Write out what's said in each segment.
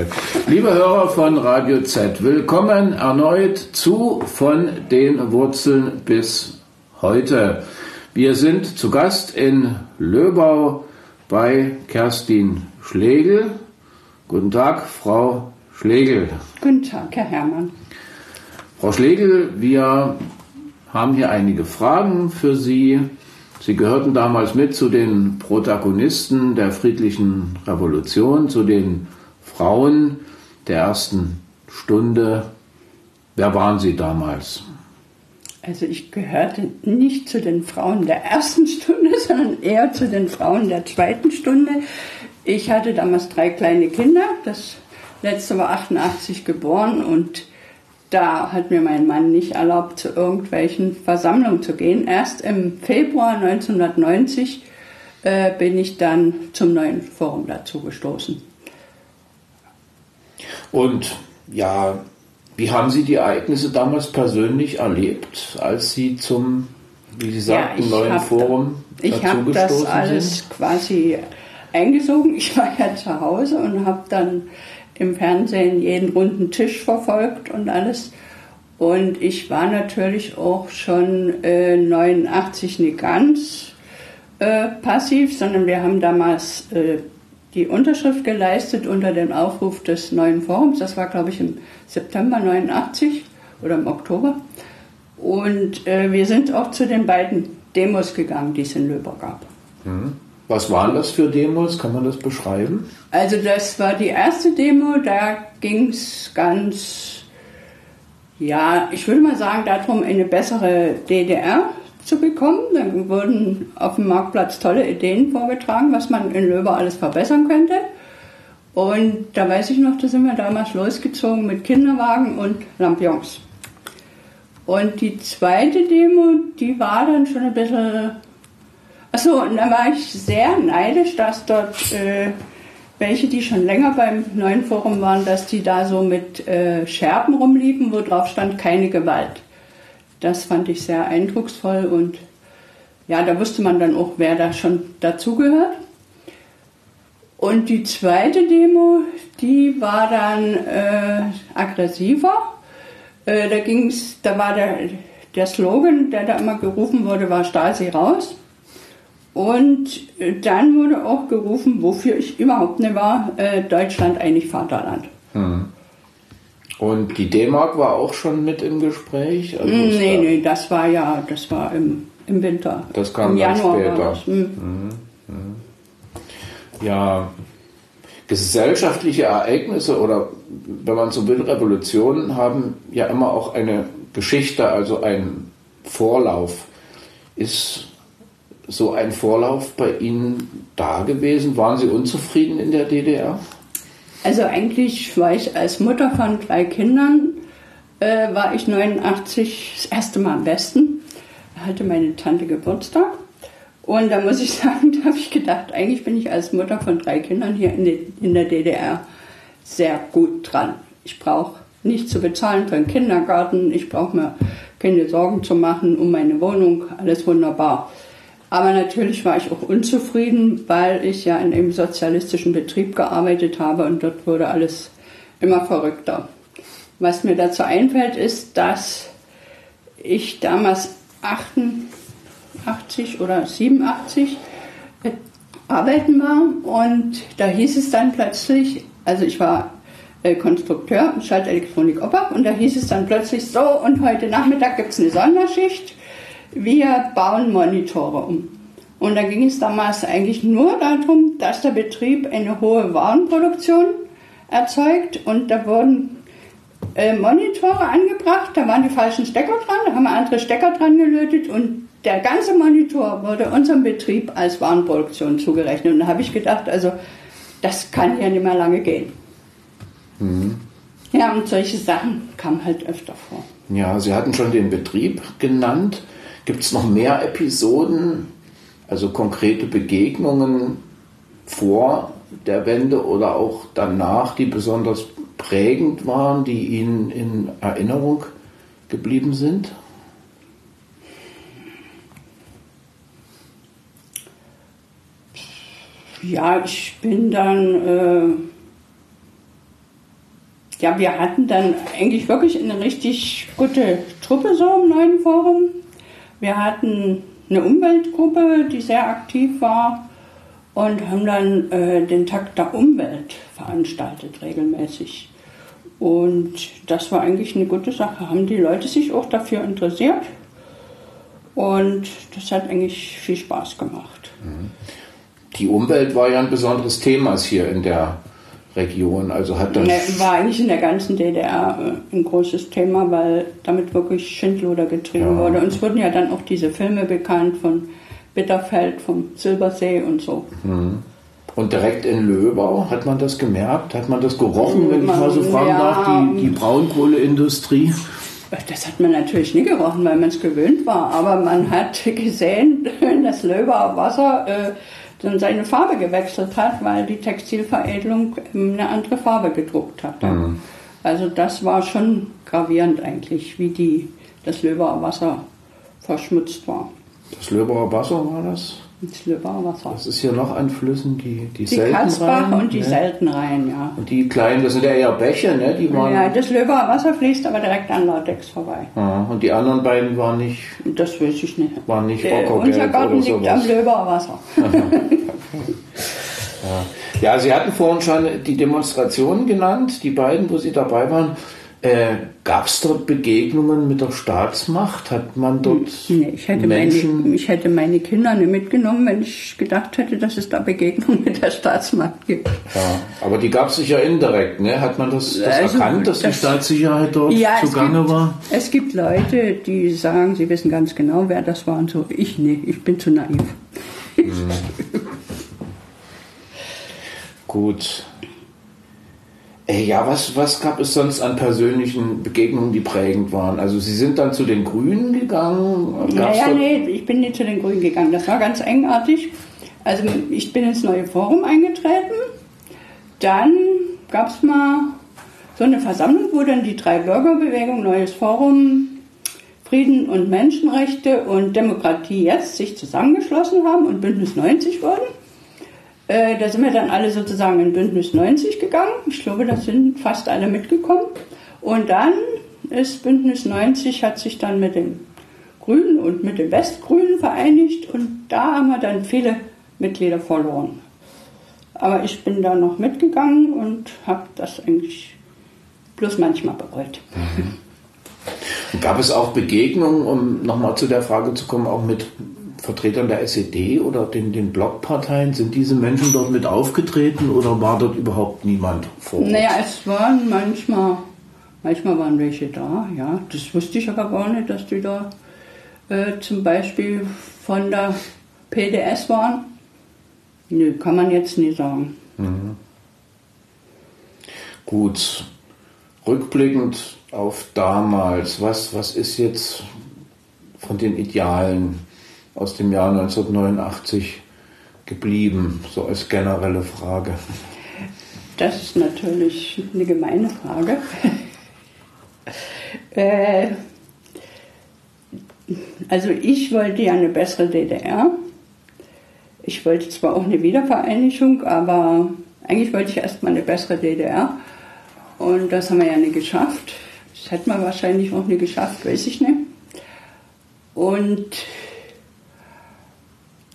damit. Liebe Hörer von Radio Z, willkommen erneut zu von den Wurzeln bis heute. Wir sind zu Gast in Löbau bei Kerstin Schlegel. Guten Tag, Frau Schlegel. Guten Tag, Herr Herrmann. Frau Schlegel, wir haben hier einige Fragen für Sie. Sie gehörten damals mit zu den Protagonisten der friedlichen Revolution, zu den Frauen der ersten Stunde. Wer waren Sie damals? Also ich gehörte nicht zu den Frauen der ersten Stunde, sondern eher zu den Frauen der zweiten Stunde. Ich hatte damals drei kleine Kinder. Das letzte war 88 geboren und da hat mir mein Mann nicht erlaubt, zu irgendwelchen Versammlungen zu gehen. Erst im Februar 1990 äh, bin ich dann zum neuen Forum dazu gestoßen. Und ja, wie haben Sie die Ereignisse damals persönlich erlebt, als Sie zum, wie Sie sagten, ja, neuen Forum da, Ich habe das alles sind? quasi eingesogen. Ich war ja zu Hause und habe dann im Fernsehen jeden runden Tisch verfolgt und alles. Und ich war natürlich auch schon äh, 89 nicht ganz äh, passiv, sondern wir haben damals äh, die Unterschrift geleistet unter dem Aufruf des neuen Forums. Das war, glaube ich, im September 89 oder im Oktober. Und äh, wir sind auch zu den beiden Demos gegangen, die es in Löber gab. Mhm. Was waren das für Demos? Kann man das beschreiben? Also das war die erste Demo, da ging es ganz, ja, ich würde mal sagen, darum, eine bessere DDR zu bekommen. Dann wurden auf dem Marktplatz tolle Ideen vorgetragen, was man in Löber alles verbessern könnte. Und da weiß ich noch, da sind wir damals losgezogen mit Kinderwagen und Lampions. Und die zweite Demo, die war dann schon ein bisschen Achso, und da war ich sehr neidisch, dass dort äh, welche, die schon länger beim neuen Forum waren, dass die da so mit äh, Scherben rumliefen, wo drauf stand keine Gewalt. Das fand ich sehr eindrucksvoll und ja, da wusste man dann auch, wer da schon dazugehört. Und die zweite Demo, die war dann äh, aggressiver. Äh, da ging's, da war der, der Slogan, der da immer gerufen wurde, war Stasi raus. Und äh, dann wurde auch gerufen, wofür ich überhaupt nicht war, äh, Deutschland eigentlich Vaterland. Hm. Und die D-Mark war auch schon mit im Gespräch? Also nee, da nee, das war ja, das war im, im Winter. Das kam Im Januar später. Hm. Mhm. Mhm. Ja, gesellschaftliche Ereignisse oder wenn man so will, Revolutionen haben ja immer auch eine Geschichte, also einen Vorlauf. Ist so ein Vorlauf bei Ihnen da gewesen? Waren Sie unzufrieden in der DDR? Also eigentlich war ich als Mutter von drei Kindern, äh, war ich 89 das erste Mal am Westen. Da hatte meine Tante Geburtstag. Und da muss ich sagen, da habe ich gedacht, eigentlich bin ich als Mutter von drei Kindern hier in, die, in der DDR sehr gut dran. Ich brauche nichts zu bezahlen für den Kindergarten, ich brauche mir keine Sorgen zu machen um meine Wohnung, alles wunderbar. Aber natürlich war ich auch unzufrieden, weil ich ja in einem sozialistischen Betrieb gearbeitet habe und dort wurde alles immer verrückter. Was mir dazu einfällt, ist, dass ich damals 88 oder 87 arbeiten war und da hieß es dann plötzlich, also ich war äh, Konstrukteur Schaltelektronik Oppach und da hieß es dann plötzlich so und heute Nachmittag gibt es eine Sonderschicht wir bauen Monitore um. Und da ging es damals eigentlich nur darum, dass der Betrieb eine hohe Warenproduktion erzeugt und da wurden äh, Monitore angebracht, da waren die falschen Stecker dran, da haben wir andere Stecker dran gelötet und der ganze Monitor wurde unserem Betrieb als Warenproduktion zugerechnet. Und da habe ich gedacht, also das kann ja nicht mehr lange gehen. Mhm. Ja, und solche Sachen kamen halt öfter vor. Ja, Sie hatten schon den Betrieb genannt. Gibt es noch mehr Episoden, also konkrete Begegnungen vor der Wende oder auch danach, die besonders prägend waren, die Ihnen in Erinnerung geblieben sind? Ja, ich bin dann, äh, ja, wir hatten dann eigentlich wirklich eine richtig gute Truppe so im neuen Forum. Wir hatten eine Umweltgruppe, die sehr aktiv war und haben dann äh, den Tag der Umwelt veranstaltet regelmäßig. Und das war eigentlich eine gute Sache. Haben die Leute sich auch dafür interessiert und das hat eigentlich viel Spaß gemacht. Die Umwelt war ja ein besonderes Thema hier in der Region. Also hat das Ne, war eigentlich in der ganzen DDR äh, ein großes Thema, weil damit wirklich Schindluder getrieben Ja. wurde. Uns wurden ja dann auch diese Filme bekannt von Bitterfeld, vom Silbersee und so. Und direkt in Löbau, hat man das gemerkt? Hat man das gerochen, wenn ich mal so fragen Ja. darf, die, die Braunkohleindustrie? Das hat man natürlich nie gerochen, weil man es gewöhnt war, aber man hat gesehen, dass Löber Wasser äh, dann seine Farbe gewechselt hat, weil die Textilveredelung ähm, eine andere Farbe gedruckt hat. Also das war schon gravierend eigentlich, wie die, das Löber Wasser verschmutzt war. Das Löbauer Wasser war das? Das Löber Wasser. Das ist hier noch an Flüssen, die, die, Die Kaspach und die ne? Seltenrhein, ja. Und die kleinen, das sind ja eher Bäche, ne? Die waren, Ja, das Löber Wasser fließt aber direkt an Latex vorbei. Ja, und die anderen beiden waren nicht, Das weiß ich nicht. waren nicht Äh, unser Garten liegt am sowas. Löber Wasser. Ja, Sie hatten vorhin schon die Demonstrationen genannt, die beiden, wo Sie dabei waren. Äh, Gab es dort Begegnungen mit der Staatsmacht? Hat man dort Nee, ich hätte, Menschen... meine, ich hätte meine Kinder nicht mitgenommen, wenn ich gedacht hätte, dass es da Begegnungen mit der Staatsmacht gibt. Ja, aber die gab es sicher indirekt, ne? Hat man das, das Also, erkannt, dass die das- Staatssicherheit dort Ja, zugange gibt, war? es gibt Leute, die sagen, sie wissen ganz genau, wer das war und so. Ich nicht, ich bin zu naiv. Gut. Äh, ja, was, was gab es sonst an persönlichen Begegnungen, die prägend waren? Also Sie sind dann zu den Grünen gegangen? Gab's Naja, dort- nee, ich bin nicht zu den Grünen gegangen. Das war ganz eigenartig. Also ich bin ins neue Forum eingetreten. Dann gab es mal so eine Versammlung, wo dann die drei Bürgerbewegungen, Neues Forum, Frieden und Menschenrechte und Demokratie jetzt sich zusammengeschlossen haben und Bündnis 90 wurden. Äh, da sind wir dann alle sozusagen in Bündnis 90 gegangen. Ich glaube, da sind fast alle mitgekommen. Und dann ist Bündnis 90, hat sich dann mit den Grünen und mit den Westgrünen vereinigt und da haben wir dann viele Mitglieder verloren. Aber ich bin da noch mitgegangen und habe das eigentlich bloß manchmal bereut. Gab es auch Begegnungen, um nochmal zu der Frage zu kommen, auch mit Vertretern der SED oder den, den Blockparteien? Sind diese Menschen dort mit aufgetreten oder war dort überhaupt niemand vor Ort? Naja, es waren manchmal, manchmal waren welche da, ja. Das wusste ich aber gar nicht, dass die da äh, zum Beispiel von der PDS waren. Nö, kann man jetzt nie sagen. Gut, rückblickend auf damals, was, was ist jetzt von den Idealen aus dem Jahr 1989 geblieben, so als generelle Frage? Das ist natürlich eine gemeine Frage. äh, also ich wollte ja eine bessere DDR. Ich wollte zwar auch eine Wiedervereinigung, aber eigentlich wollte ich erstmal eine bessere DDR. Und das haben wir ja nicht geschafft. Das hätten wir wahrscheinlich auch nicht geschafft, weiß ich nicht. Und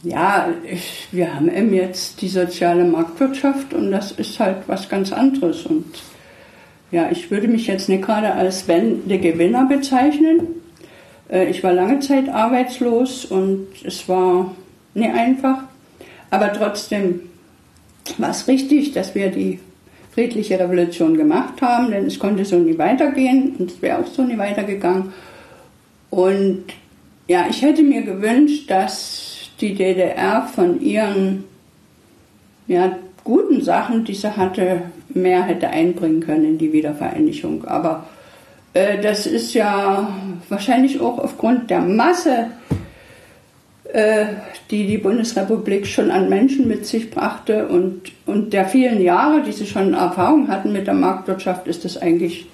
ja, ich, wir haben eben jetzt die soziale Marktwirtschaft und das ist halt was ganz anderes. Und ja, ich würde mich jetzt nicht gerade als Wende Gewinner bezeichnen. Äh, Ich war lange Zeit arbeitslos und es war nicht einfach. Aber trotzdem war es richtig, dass wir die friedliche Revolution gemacht haben, denn es konnte so nie weitergehen und es wäre auch so nie weitergegangen. Und ja, ich hätte mir gewünscht, dass die DDR von ihren ja, guten Sachen, die sie hatte, mehr hätte einbringen können in die Wiedervereinigung. Aber äh, das ist ja wahrscheinlich auch aufgrund der Masse, äh, die die Bundesrepublik schon an Menschen mit sich brachte und, und der vielen Jahre, die sie schon Erfahrung hatten mit der Marktwirtschaft, ist das eigentlich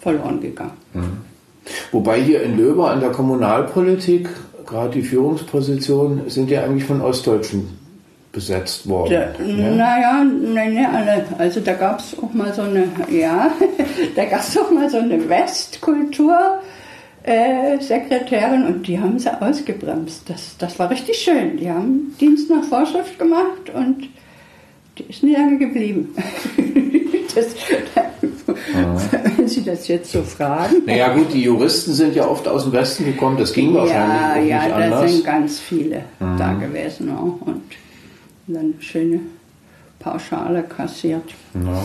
verloren gegangen. Wobei hier in Löber an der Kommunalpolitik, gerade die Führungspositionen, sind ja eigentlich von Ostdeutschen besetzt worden. Da, ja? Naja, nein, ne, alle. Also da gab es auch mal so eine, ja, da gab es auch mal so eine Westkultur. Äh, Sekretärin und die haben sie ausgebremst. Das, das war richtig schön. Die haben Dienst nach Vorschrift gemacht und die ist nie lange geblieben. das, wenn Sie das jetzt so fragen. Naja gut, die Juristen sind ja oft aus dem Westen gekommen, das ging wahrscheinlich ja, auch nicht ja, anders. Ja, da sind ganz viele mhm. da gewesen auch und dann schöne Pauschale kassiert. Ja.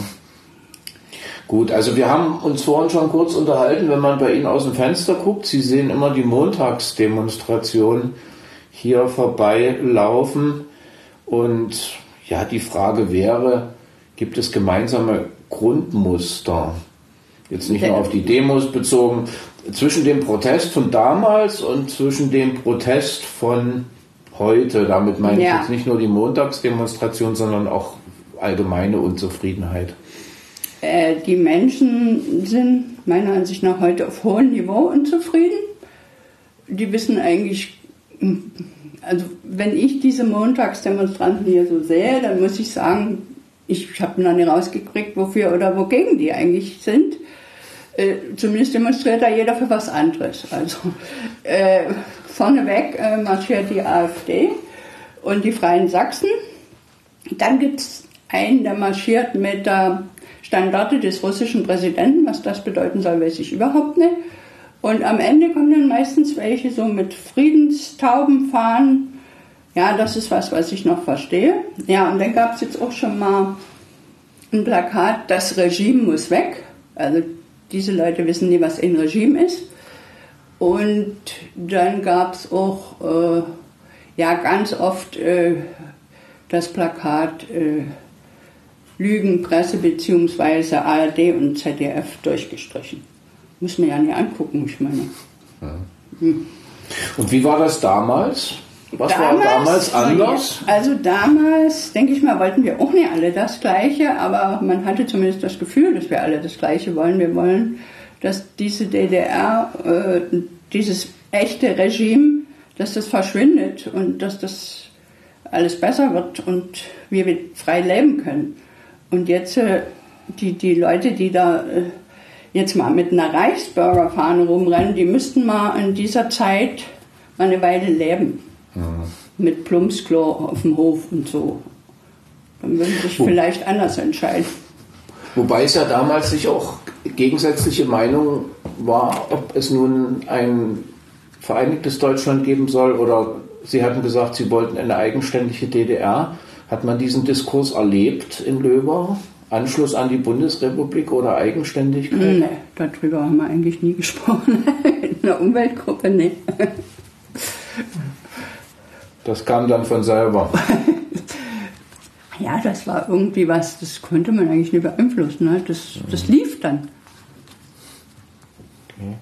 Gut, also wir haben uns vorhin schon kurz unterhalten, wenn man bei Ihnen aus dem Fenster guckt, Sie sehen immer die Montagsdemonstration hier vorbeilaufen und ja, die Frage wäre, gibt es gemeinsame Grundmuster? Jetzt nicht nur auf die Demos bezogen, zwischen dem Protest von damals und zwischen dem Protest von heute. Damit meine ja. ich jetzt nicht nur die Montagsdemonstration, sondern auch allgemeine Unzufriedenheit. Äh, die Menschen sind meiner Ansicht nach heute auf hohem Niveau unzufrieden. Die wissen eigentlich, also wenn ich diese Montagsdemonstranten hier so sehe, dann muss ich sagen, ich habe noch nicht rausgekriegt, wofür oder wogegen die eigentlich sind. Äh, zumindest demonstriert da jeder für was anderes. Also äh, vorneweg äh, marschiert die AfD und die Freien Sachsen. Dann gibt es einen, der marschiert mit der Standarte des russischen Präsidenten. Was das bedeuten soll, weiß ich überhaupt nicht. Und am Ende kommen dann meistens welche so mit Friedenstauben fahren. Ja, das ist was, was ich noch verstehe. Ja, und dann gab es jetzt auch schon mal ein Plakat, das Regime muss weg. Also diese Leute wissen nie, was ein Regime ist. Und dann gab es auch äh, ja, ganz oft äh, das Plakat äh, Lügenpresse bzw. ARD und ZDF durchgestrichen. Muss man ja nicht angucken, ich meine. Hm. Und wie war das damals? Was damals, war damals anders? Also damals, denke ich mal, wollten wir auch nicht alle das Gleiche, aber man hatte zumindest das Gefühl, dass wir alle das Gleiche wollen. Wir wollen, dass diese DDR, äh, dieses echte Regime, dass das verschwindet und dass das alles besser wird und wir frei leben können. Und jetzt äh, die, die Leute, die da äh, jetzt mal mit einer Reichsbürgerfahne rumrennen, die müssten mal in dieser Zeit mal eine Weile leben. Ja. Mit Plumpsklo auf dem Hof und so. Dann würden sich vielleicht anders entscheiden. Wobei es ja damals sich auch gegensätzliche Meinung war, ob es nun ein vereinigtes Deutschland geben soll oder Sie hatten gesagt, Sie wollten eine eigenständige DDR. Hat man diesen Diskurs erlebt in Löber? Anschluss an die Bundesrepublik oder Eigenständigkeit? Nee, darüber haben wir eigentlich nie gesprochen. in der Umweltgruppe, nee. Das kam dann von selber. ja, das war irgendwie was, das konnte man eigentlich nicht beeinflussen. Ne? Das, das lief dann. Okay.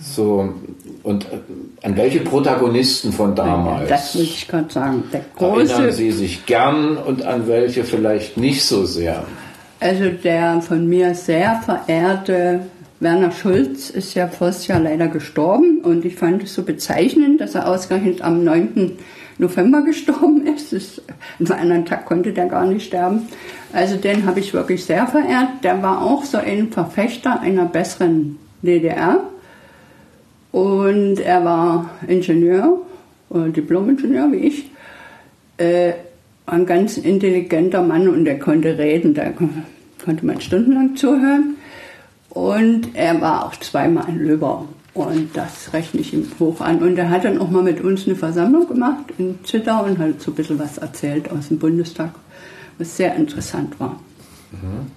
So, und äh, an welche Protagonisten von damals? Das würde ich gerade sagen. Der große, Erinnern Sie sich gern und an welche vielleicht nicht so sehr? Also der von mir sehr verehrte Werner Schulz ist ja voriges Jahr leider gestorben und ich fand es so bezeichnend, dass er ausgerechnet am 9. November gestorben ist. ist an einem anderen Tag konnte der gar nicht sterben. Also den habe ich wirklich sehr verehrt. Der war auch so ein Verfechter einer besseren DDR und er war Ingenieur, äh, Diplom-Ingenieur wie ich. Äh, ein ganz intelligenter Mann und er konnte reden, da konnte man stundenlang zuhören. Und er war auch zweimal in Löber und das rechne ich ihm hoch an. Und er hat dann auch mal mit uns eine Versammlung gemacht in Zittau und hat so ein bisschen was erzählt aus dem Bundestag, was sehr interessant war. Mhm.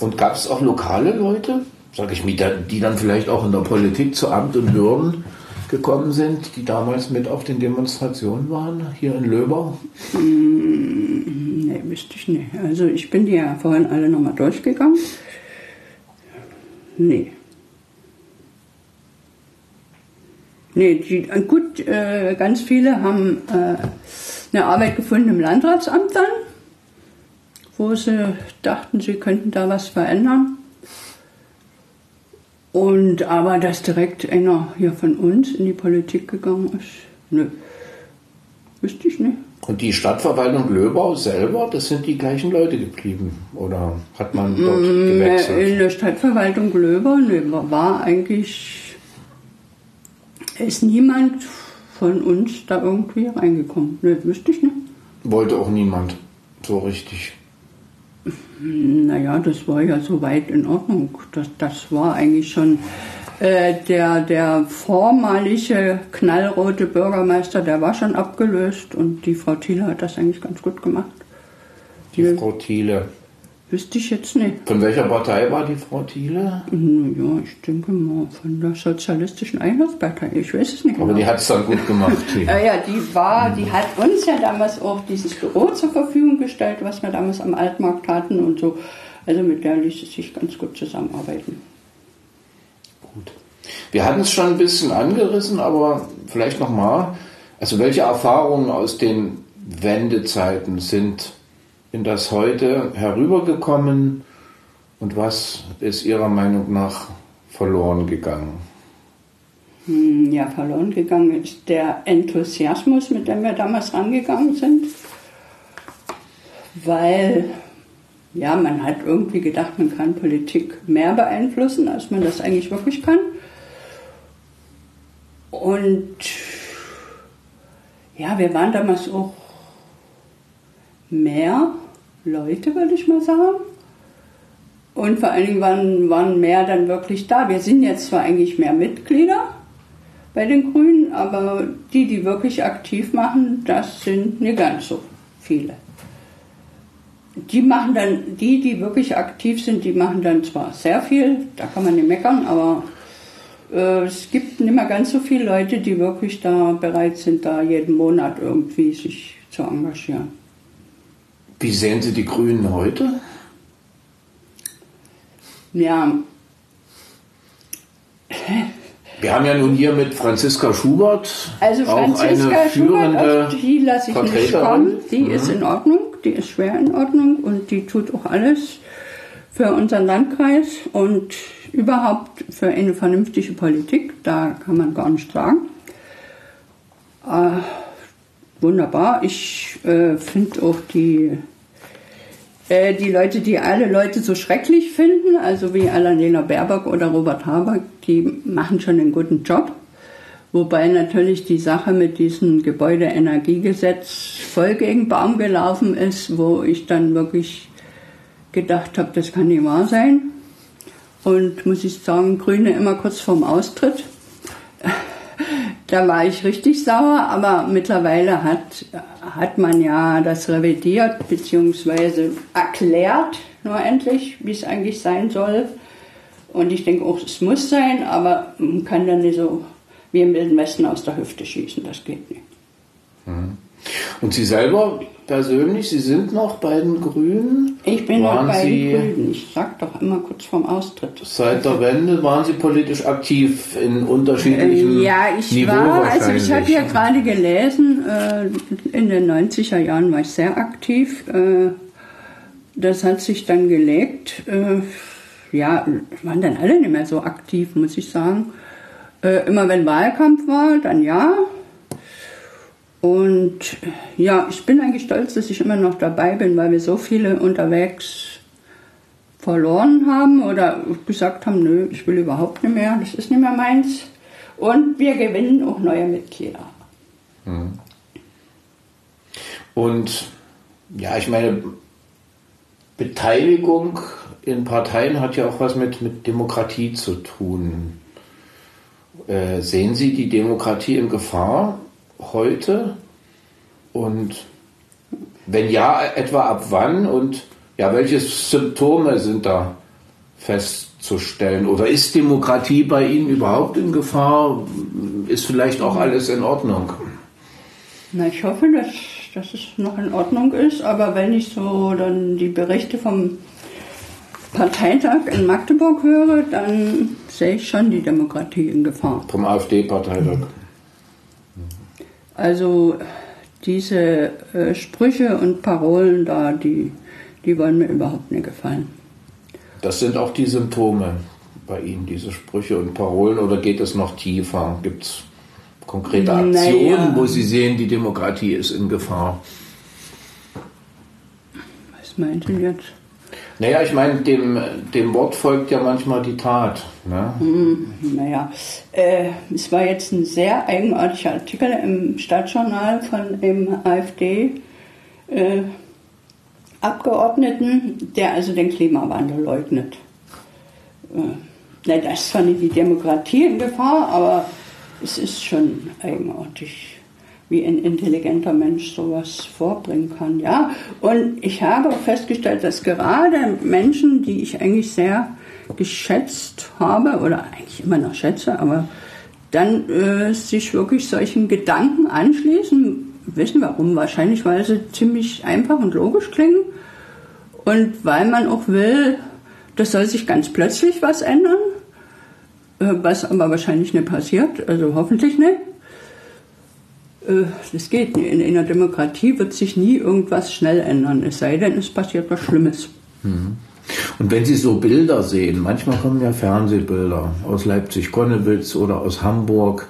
Und gab es auch lokale Leute? sage ich mir, die dann vielleicht auch in der Politik zu Amt und Würden gekommen sind, die damals mit auf den Demonstrationen waren, hier in Löbau? Hm, nee, wüsste ich nicht. Also ich bin die ja vorhin alle nochmal durchgegangen. Nee. Nee, die, äh, gut, äh, ganz viele haben äh, eine Arbeit gefunden im Landratsamt dann, wo sie dachten, sie könnten da was verändern. Und aber dass direkt einer hier von uns in die Politik gegangen ist, nö. Wüsste ich nicht. Und die Stadtverwaltung Löbau selber, das sind die gleichen Leute geblieben? Oder hat man dort mm, gewechselt? In der Stadtverwaltung Löbau war eigentlich, ist niemand von uns da irgendwie reingekommen. Ne, wüsste ich nicht. Wollte auch niemand so richtig. Naja, das war ja soweit in Ordnung. Das, das war eigentlich schon äh, der, der vormalige knallrote Bürgermeister, der war schon abgelöst und die Frau Thiele hat das eigentlich ganz gut gemacht. Die, die Frau Thiele. Wüsste ich jetzt nicht. Von welcher Partei war die Frau Thiele? Ja, ich denke mal von der Sozialistischen Einheitspartei. Ich weiß es nicht Aber genau. die hat es dann gut gemacht. ja, ja, die war, die hat uns ja damals auch dieses Büro zur Verfügung gestellt, was wir damals am Altmarkt hatten und so. Also mit der ließ es sich ganz gut zusammenarbeiten. Gut. Wir hatten es schon ein bisschen angerissen, aber vielleicht nochmal. Also welche Erfahrungen aus den Wendezeiten sind in das heute herübergekommen und was ist Ihrer Meinung nach verloren gegangen? Hm, ja, verloren gegangen ist der Enthusiasmus, mit dem wir damals rangegangen sind, weil ja, man hat irgendwie gedacht, man kann Politik mehr beeinflussen, als man das eigentlich wirklich kann. Und ja, wir waren damals auch mehr Leute, würde ich mal sagen. Und vor allen Dingen waren, waren mehr dann wirklich da. Wir sind jetzt zwar eigentlich mehr Mitglieder bei den Grünen, aber die, die wirklich aktiv machen, das sind nicht ganz so viele die machen dann, die, die wirklich aktiv sind, die machen dann zwar sehr viel, da kann man nicht meckern, aber äh, es gibt nicht mehr ganz so viele Leute, die wirklich da bereit sind, da jeden Monat irgendwie sich zu engagieren. Wie sehen Sie die Grünen heute? Ja. Wir haben ja nun hier mit Franziska Schubert also Franziska auch eine führende Schubert, die lasse ich nicht kommen. Die mhm. ist in Ordnung die ist schwer in Ordnung und die tut auch alles für unseren Landkreis und überhaupt für eine vernünftige Politik. Da kann man gar nicht sagen. Äh, wunderbar. Ich äh, finde auch die, äh, die Leute, die alle Leute so schrecklich finden, also wie Annalena Baerbock oder Robert Habeck, die machen schon einen guten Job. Wobei natürlich die Sache mit diesem Gebäudeenergiegesetz voll gegen Baum gelaufen ist, wo ich dann wirklich gedacht habe, das kann nicht wahr sein. Und muss ich sagen, Grüne immer kurz vorm Austritt. Da war ich richtig sauer, aber mittlerweile hat, hat man ja das revidiert bzw. erklärt, nur endlich, wie es eigentlich sein soll. Und ich denke auch, es muss sein, aber man kann dann nicht so wie im Wilden Westen aus der Hüfte schießen. Das geht nicht. Mhm. Und Sie selber persönlich, Sie sind noch bei den Grünen? Ich bin waren noch bei Sie, den Grünen. Ich sag doch immer kurz vorm Austritt. Seit der Wende waren Sie politisch aktiv in unterschiedlichen äh, Ja, ich Niveau war, also ich habe ja gerade gelesen, äh, in den 90er Jahren war ich sehr aktiv. Äh, das hat sich dann gelegt. Äh, ja, waren dann alle nicht mehr so aktiv, muss ich sagen. Äh, immer wenn Wahlkampf war, dann ja. Und ja, ich bin eigentlich stolz, dass ich immer noch dabei bin, weil wir so viele unterwegs verloren haben oder gesagt haben, nö, ich will überhaupt nicht mehr, das ist nicht mehr meins. Und wir gewinnen auch neue Mitglieder. Mhm. Und ja, ich meine, Beteiligung in Parteien hat ja auch was mit, mit Demokratie zu tun. Äh, sehen Sie die Demokratie in Gefahr heute? Und wenn ja, etwa ab wann? Und ja, welche Symptome sind da festzustellen? Oder ist Demokratie bei Ihnen überhaupt in Gefahr? Ist vielleicht auch alles in Ordnung? Na, ich hoffe, dass, dass es noch in Ordnung ist, aber wenn ich so dann die Berichte vom Parteitag in Magdeburg höre, dann sehe ich schon die Demokratie in Gefahr. Vom AfD-Parteitag. Also diese äh, Sprüche und Parolen da, die, die wollen mir überhaupt nicht gefallen. Das sind auch die Symptome bei Ihnen, diese Sprüche und Parolen, oder geht es noch tiefer? Gibt es konkrete Aktionen, naja. wo Sie sehen, die Demokratie ist in Gefahr? Was meint ihr jetzt? Naja, ich meine, dem, dem Wort folgt ja manchmal die Tat. Ne? Hm, naja, äh, es war jetzt ein sehr eigenartiger Artikel im Stadtjournal von dem AfD. Äh, der also den Klimawandel leugnet. Äh, na, da ist zwar nicht die Demokratie in Gefahr, aber es ist schon eigenartig, wie ein intelligenter Mensch sowas vorbringen kann. Ja? Und ich habe festgestellt, dass gerade Menschen, die ich eigentlich sehr geschätzt habe oder eigentlich immer noch schätze, aber dann äh, sich wirklich solchen Gedanken anschließen, wissen warum? Wahrscheinlich, weil sie ziemlich einfach und logisch klingen und weil man auch will, das soll sich ganz plötzlich was ändern, äh, was aber wahrscheinlich nicht passiert, also hoffentlich nicht. Äh, das geht nicht. In einer Demokratie wird sich nie irgendwas schnell ändern, es sei denn, es passiert was Schlimmes. Mhm. Und wenn Sie so Bilder sehen, manchmal kommen ja Fernsehbilder aus Leipzig-Konnewitz oder aus Hamburg,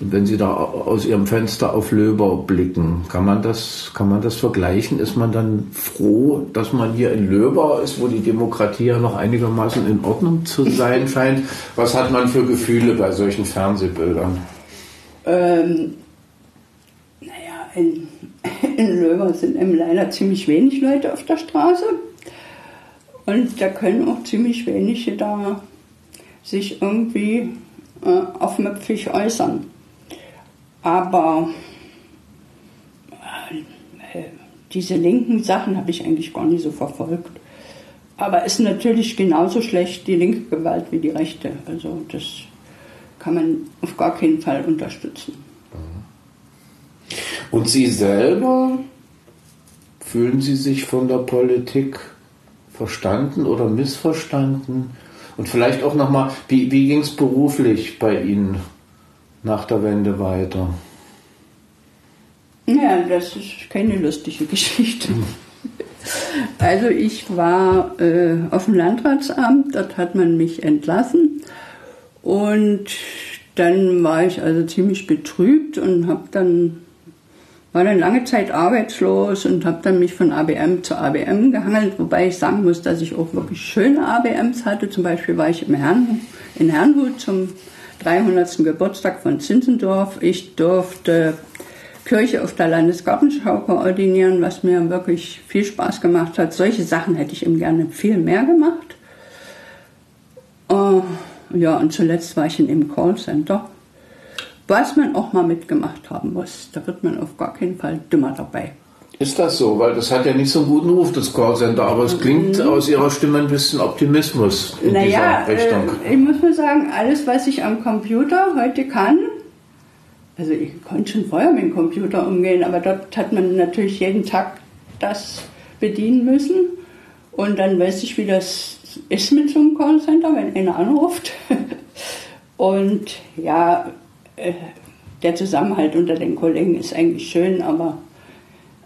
und wenn Sie da aus Ihrem Fenster auf Löber blicken, kann man das, kann man das vergleichen? Ist man dann froh, dass man hier in Löber ist, wo die Demokratie ja noch einigermaßen in Ordnung zu sein scheint? Was hat man für Gefühle bei solchen Fernsehbildern? Ähm, in, in Löber sind eben leider ziemlich wenig Leute auf der Straße. Und da können auch ziemlich wenige da sich irgendwie äh, aufmüpfig äußern. Aber äh, diese linken Sachen habe ich eigentlich gar nicht so verfolgt. Aber ist natürlich genauso schlecht die linke Gewalt wie die rechte. Also das kann man auf gar keinen Fall unterstützen. Und Sie selber, fühlen Sie sich von der Politik verstanden oder missverstanden? Und vielleicht auch nochmal, wie, wie ging es beruflich bei Ihnen nach der Wende weiter? Ja, das ist keine lustige Geschichte. Also ich war äh, auf dem Landratsamt, dort hat man mich entlassen und dann war ich also ziemlich betrübt und habe dann war dann lange Zeit arbeitslos und habe dann mich von ABM zu ABM gehangelt, wobei ich sagen muss, dass ich auch wirklich schöne ABMs hatte. Zum Beispiel war ich im Herrn, in Herrnhut zum 300. Geburtstag von Zinzendorf. Ich durfte Kirche auf der Landesgartenschau koordinieren, was mir wirklich viel Spaß gemacht hat. Solche Sachen hätte ich ihm gerne viel mehr gemacht. Uh, ja, und zuletzt war ich in einem Callcenter, was man auch mal mitgemacht haben muss. Da wird man auf gar keinen Fall dümmer dabei. Ist das so? Weil das hat ja nicht so einen guten Ruf, das Callcenter, aber es klingt mhm. aus Ihrer Stimme ein bisschen Optimismus in naja, dieser Richtung. Äh, ich muss mal sagen, alles, was ich am Computer heute kann, also ich konnte schon vorher mit dem Computer umgehen, aber dort hat man natürlich jeden Tag das bedienen müssen. Und dann weiß ich, wie das ist mit so einem Callcenter, wenn einer anruft. Und ja, äh, der Zusammenhalt unter den Kollegen ist eigentlich schön, aber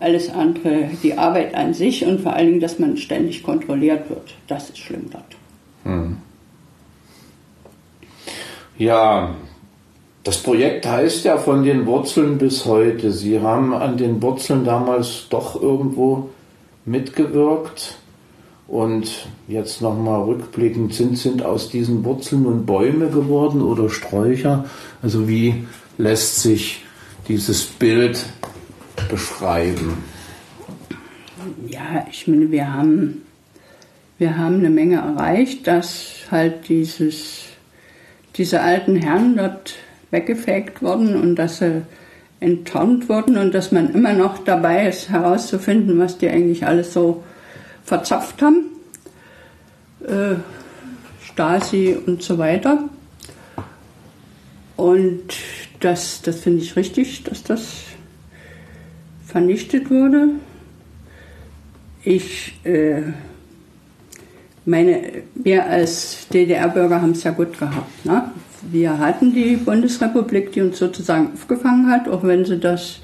alles andere, die Arbeit an sich und vor allen Dingen, dass man ständig kontrolliert wird, das ist schlimm dort. Hm. Ja, das Projekt heißt ja von den Wurzeln bis heute. Sie haben an den Wurzeln damals doch irgendwo mitgewirkt. Und jetzt nochmal rückblickend, sind, sind aus diesen Wurzeln nun Bäume geworden oder Sträucher? Also wie lässt sich dieses Bild beschreiben? Ja, ich meine, wir haben, wir haben eine Menge erreicht, dass halt dieses, diese alten Herren dort weggefegt wurden und dass sie enttarnt wurden und dass man immer noch dabei ist, herauszufinden, was die eigentlich alles so verzapft haben. Äh, Stasi und so weiter. Und das, das finde ich richtig, dass das vernichtet wurde. Ich äh, meine, wir als DDR-Bürger haben es ja gut gehabt. Ne? Wir hatten die Bundesrepublik, die uns sozusagen aufgefangen hat, auch wenn sie das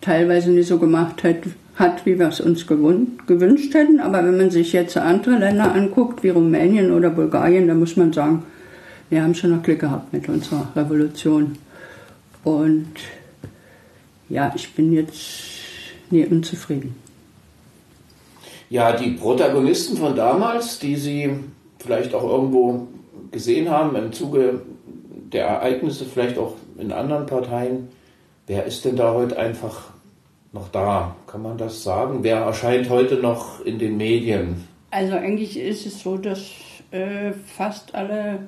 teilweise nicht so gemacht hat, hat wie wir es uns gewünscht hätten. Aber wenn man sich jetzt andere Länder anguckt, wie Rumänien oder Bulgarien, dann muss man sagen, wir haben schon noch Glück gehabt mit unserer Revolution. Und ja, ich bin jetzt nie unzufrieden. Ja, die Protagonisten von damals, die Sie vielleicht auch irgendwo gesehen haben im Zuge der Ereignisse, vielleicht auch in anderen Parteien, wer ist denn da heute einfach noch da? Kann man das sagen? Wer erscheint heute noch in den Medien? Also eigentlich ist es so, dass äh, fast alle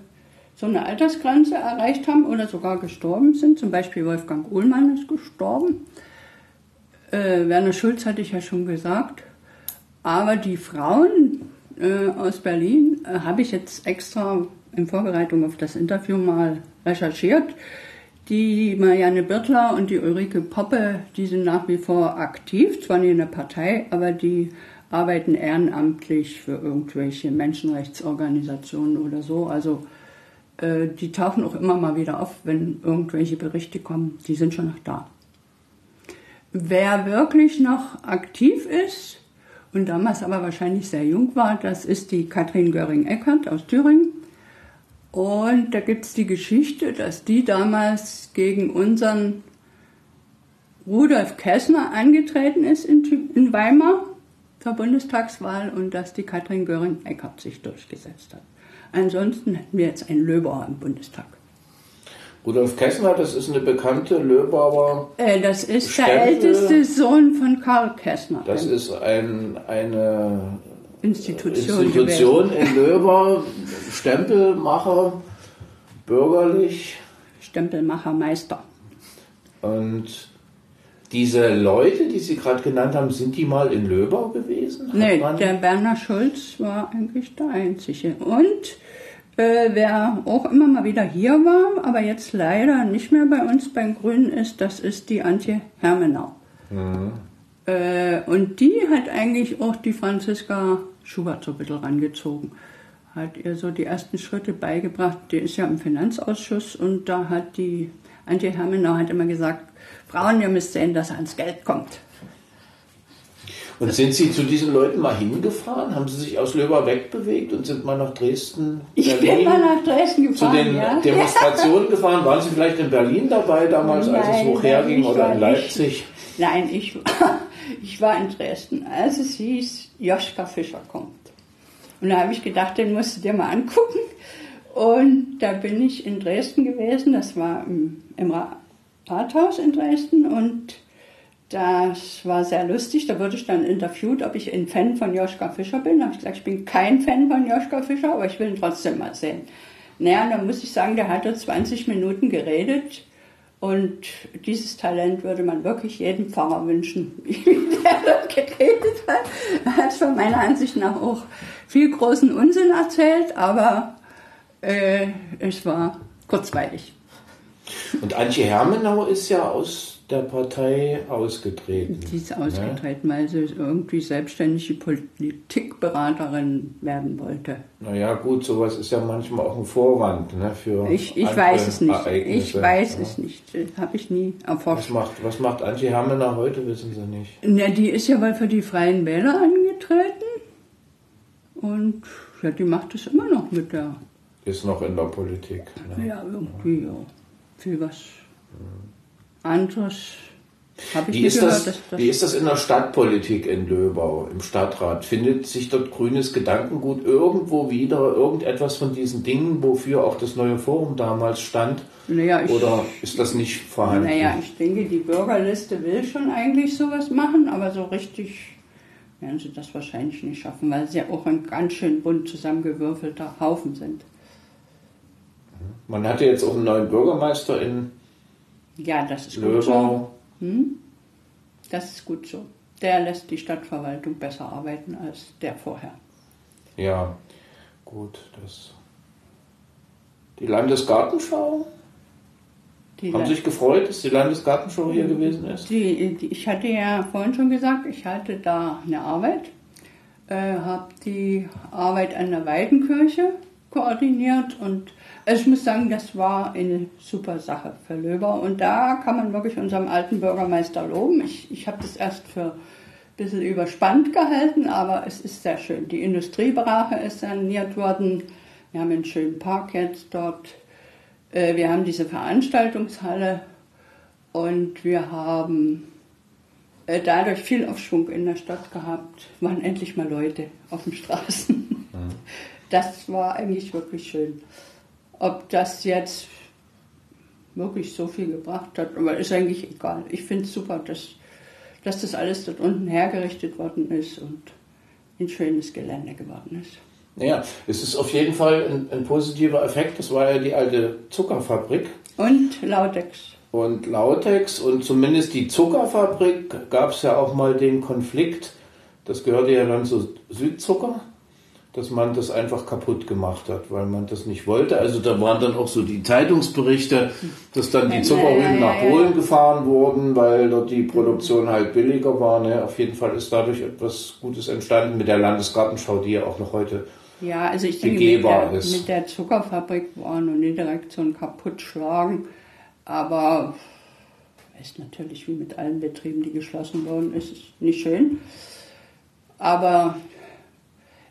so eine Altersgrenze erreicht haben oder sogar gestorben sind. Zum Beispiel Wolfgang Uhlmann ist gestorben. Äh, Werner Schulz hatte ich ja schon gesagt. Aber die Frauen äh, aus Berlin äh, habe ich jetzt extra in Vorbereitung auf das Interview mal recherchiert. Die Marianne Birtler und die Ulrike Poppe, die sind nach wie vor aktiv, zwar nicht in der Partei, aber die arbeiten ehrenamtlich für irgendwelche Menschenrechtsorganisationen oder so. Also äh, die tauchen auch immer mal wieder auf, wenn irgendwelche Berichte kommen. Die sind schon noch da. Wer wirklich noch aktiv ist und damals aber wahrscheinlich sehr jung war, das ist die Katrin Göring-Eckardt aus Thüringen. Und da gibt es die Geschichte, dass die damals gegen unseren Rudolf Kessner angetreten ist in, in Weimar zur Bundestagswahl und dass die Katrin Göring-Eckardt sich durchgesetzt hat. Ansonsten hätten wir jetzt einen Löbauer im Bundestag. Rudolf Kessner, das ist eine bekannte Löbauer. Äh, das ist Stempel. der älteste Sohn von Karl Kessner. Das ist ein, eine Institution, Institution in Löber, Stempelmacher, bürgerlich. Stempelmachermeister. Und diese Leute, die Sie gerade genannt haben, sind die mal in Löbau gewesen? Nein, der Berner Schulz war eigentlich der Einzige. Und äh, wer auch immer mal wieder hier war, aber jetzt leider nicht mehr bei uns beim Grünen ist, das ist die Antje Hermenau. Mhm. Äh, und die hat eigentlich auch die Franziska Schubert so ein bisschen rangezogen. Hat ihr so die ersten Schritte beigebracht. Die ist ja im Finanzausschuss und da hat die Antje Hermenau hat immer gesagt, Frauen, ihr müsst sehen, dass er ans Geld kommt. Und sind Sie zu diesen Leuten mal hingefahren? Haben Sie sich aus Löber wegbewegt und sind mal nach Dresden? Ich Berlin, bin mal nach Dresden gefahren. Zu den ja? Demonstrationen gefahren? Waren Sie vielleicht in Berlin dabei damals, nein, als es hochherging oder in Leipzig? Ich, nein, ich, ich war in Dresden, als es hieß, Joschka Fischer kommt. Und da habe ich gedacht, den musst du dir mal angucken. Und da bin ich in Dresden gewesen, das war im, im Rathaus in Dresden und das war sehr lustig. Da wurde ich dann interviewt, ob ich ein Fan von Joschka Fischer bin. Da habe ich gesagt, ich bin kein Fan von Joschka Fischer, aber ich will ihn trotzdem mal sehen. Naja, dann muss ich sagen, der hat da 20 Minuten geredet. Und dieses Talent würde man wirklich jedem Pfarrer wünschen, wie der da geredet hat. Er hat von meiner Ansicht nach auch viel großen Unsinn erzählt, aber äh, es war kurzweilig. Und Antje Hermenau ist ja aus der Partei ausgetreten. Die ist ausgetreten, ne? weil sie irgendwie selbstständige Politikberaterin werden wollte. Naja, gut, sowas ist ja manchmal auch ein Vorwand ne, für. Ich, ich weiß es nicht. Ich weiß ja. es nicht. Das habe ich nie erforscht. Was macht, was macht Antje Hermenau heute, wissen Sie nicht? Na, die ist ja mal für die Freien Wähler angetreten. Und ja, die macht es immer noch mit der. Ist noch in der Politik. Ne? Ja, irgendwie, ja. Viel was. Anderes wie ist gehört. Das, dass wie ist das in der Stadtpolitik in Löbau, im Stadtrat? Findet sich dort grünes Gedankengut irgendwo wieder, irgendetwas von diesen Dingen, wofür auch das neue Forum damals stand? Naja, ich, Oder ist das nicht vorhanden? Naja, ich denke, die Bürgerliste will schon eigentlich sowas machen, aber so richtig werden sie das wahrscheinlich nicht schaffen, weil sie ja auch ein ganz schön bunt zusammengewürfelter Haufen sind. Man hatte jetzt auch einen neuen Bürgermeister in ja, das ist Löbau. gut so. Hm? Das ist gut so. Der lässt die Stadtverwaltung besser arbeiten als der vorher. Ja, gut. Das die Landesgartenschau? Die Haben Land sich gefreut, dass die Landesgartenschau hier gewesen ist? Die, die, ich hatte ja vorhin schon gesagt, ich hatte da eine Arbeit, äh, habe die Arbeit an der Weidenkirche koordiniert und ich muss sagen, das war eine super Sache für Löber. Und da kann man wirklich unserem alten Bürgermeister loben. Ich, ich habe das erst für ein bisschen überspannt gehalten, aber es ist sehr schön. Die Industriebrache ist saniert worden. Wir haben einen schönen Park jetzt dort. Äh, wir haben diese Veranstaltungshalle Und wir haben äh, dadurch viel Aufschwung in der Stadt gehabt. Waren endlich mal Leute auf den Straßen. Das war eigentlich wirklich schön. Ob das jetzt wirklich so viel gebracht hat, aber ist eigentlich egal. Ich finde es super, dass, dass das alles dort unten hergerichtet worden ist und ein schönes Gelände geworden ist. Ja, es ist auf jeden Fall ein, ein positiver Effekt. Das war ja die alte Zuckerfabrik. Und Lautex. Und Lautex und zumindest die Zuckerfabrik gab es ja auch mal den Konflikt, das gehörte ja dann zu Südzucker, dass man das einfach kaputt gemacht hat, weil man das nicht wollte. Also da waren dann auch so die Zeitungsberichte, dass dann die Zuckerrüben nach Polen gefahren wurden, weil dort die Produktion halt billiger war. Ne? Auf jeden Fall ist dadurch etwas Gutes entstanden mit der Landesgartenschau, die ja auch noch heute ja, also ich denke, mit der, mit der, Zuckerfabrik war noch nicht direkt so ein Kaputtschlagen, aber ist natürlich wie mit allen Betrieben, die geschlossen wurden, ist es nicht schön. Aber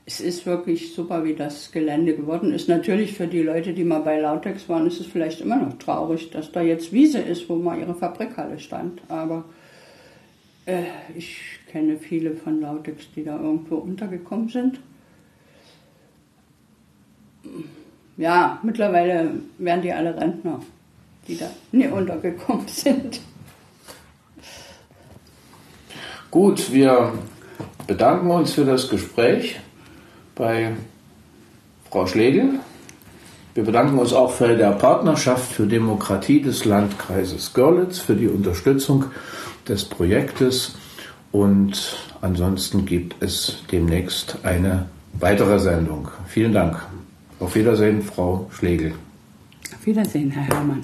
es ist wirklich super, wie das Gelände geworden ist. Natürlich für die Leute, die mal bei Lautex waren, ist es vielleicht immer noch traurig, dass da jetzt Wiese ist, wo mal ihre Fabrikhalle stand. Aber äh, ich kenne viele von Lautex, die da irgendwo untergekommen sind ja, mittlerweile werden die alle Rentner, die da nie untergekommen sind. Gut, wir bedanken uns für das Gespräch bei Frau Schlegel. Wir bedanken uns auch für der Partnerschaft für Demokratie des Landkreises Görlitz für die Unterstützung des Projektes und ansonsten gibt es demnächst eine weitere Sendung. Vielen Dank. Auf Wiedersehen, Frau Schlegel. Auf Wiedersehen, Herr Herrmann.